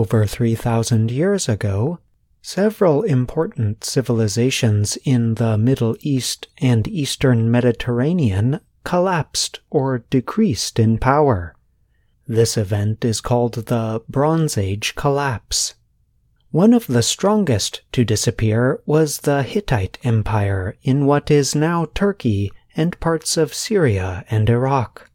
Over 3,000 years ago, several important civilizations in the Middle East and Eastern Mediterranean collapsed or decreased in power. This event is called the Bronze Age collapse. One of the strongest to disappear was the Hittite Empire in what is now Turkey and parts of Syria and Iraq.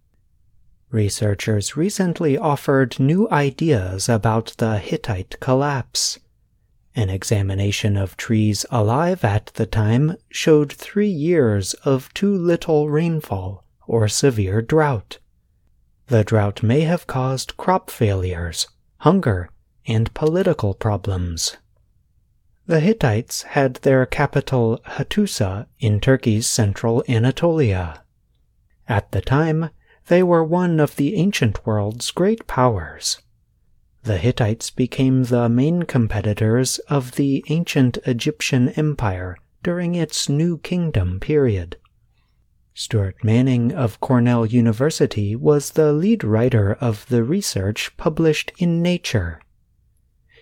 Researchers recently offered new ideas about the Hittite collapse. An examination of trees alive at the time showed three years of too little rainfall or severe drought. The drought may have caused crop failures, hunger, and political problems. The Hittites had their capital Hattusa in Turkey's central Anatolia. At the time, they were one of the ancient world's great powers. The Hittites became the main competitors of the ancient Egyptian Empire during its New Kingdom period. Sturt Manning of Cornell University was the lead writer of the research published in Nature.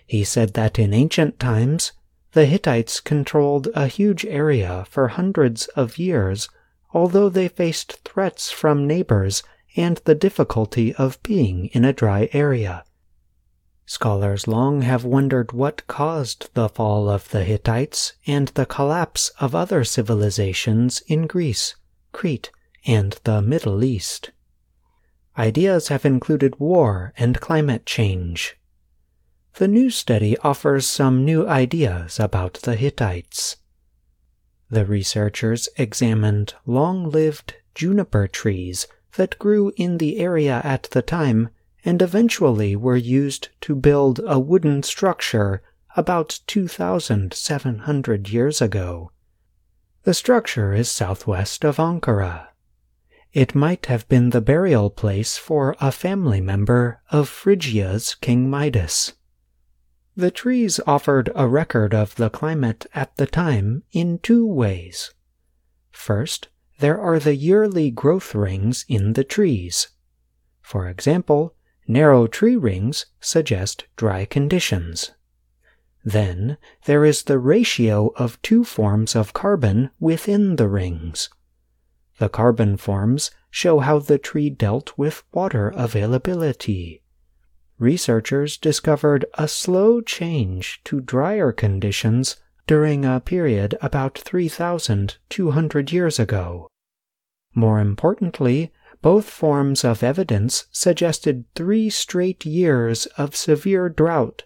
He said that in ancient times, the Hittites controlled a huge area for hundreds of years, although they faced threats from neighbors and the difficulty of being in a dry area. Scholars long have wondered what caused the fall of the Hittites and the collapse of other civilizations in Greece, Crete, and the Middle East. Ideas have included war and climate change. The new study offers some new ideas about the Hittites. The researchers examined long lived juniper trees that grew in the area at the time and eventually were used to build a wooden structure about 2,700 years ago. The structure is southwest of Ankara. It might have been the burial place for a family member of Phrygia's King Midas. The trees offered a record of the climate at the time in two ways. First, there are the yearly growth rings in the trees. For example, narrow tree rings suggest dry conditions. Then there is the ratio of two forms of carbon within the rings. The carbon forms show how the tree dealt with water availability. Researchers discovered a slow change to drier conditions during a period about 3,200 years ago. More importantly, both forms of evidence suggested three straight years of severe drought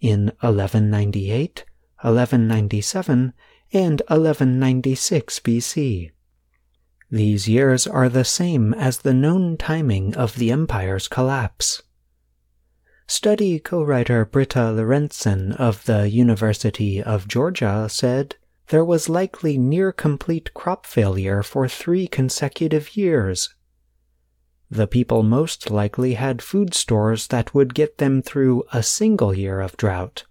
in 1198, 1197, and 1196 BC. These years are the same as the known timing of the empire's collapse. Study co writer Britta Lorentzen of the University of Georgia said there was likely near complete crop failure for three consecutive years. The people most likely had food stores that would get them through a single year of drought.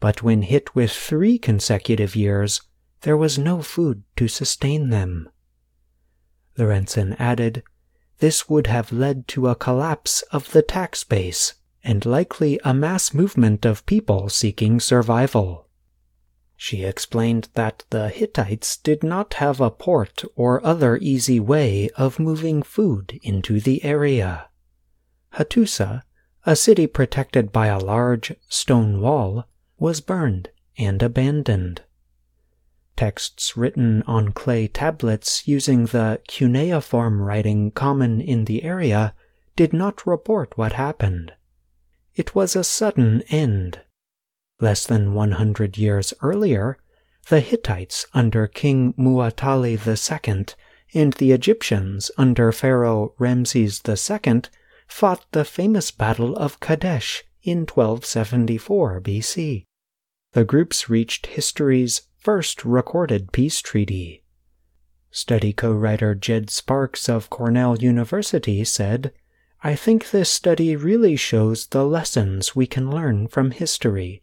But when hit with three consecutive years, there was no food to sustain them. Lorentzen added, this would have led to a collapse of the tax base and likely a mass movement of people seeking survival. She explained that the Hittites did not have a port or other easy way of moving food into the area. Hattusa, a city protected by a large stone wall, was burned and abandoned. Texts written on clay tablets using the cuneiform writing common in the area did not report what happened. It was a sudden end Less than 100 years earlier, the Hittites under King Muwatalli II and the Egyptians under Pharaoh Ramses II fought the famous Battle of Kadesh in 1274 BC. The groups reached history's first recorded peace treaty. Study co writer Jed Sparks of Cornell University said, I think this study really shows the lessons we can learn from history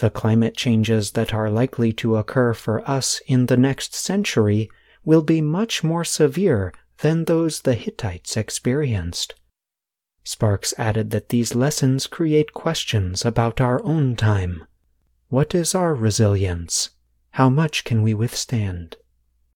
the climate changes that are likely to occur for us in the next century will be much more severe than those the Hittites experienced. Sparks added that these lessons create questions about our own time. What is our resilience? How much can we withstand?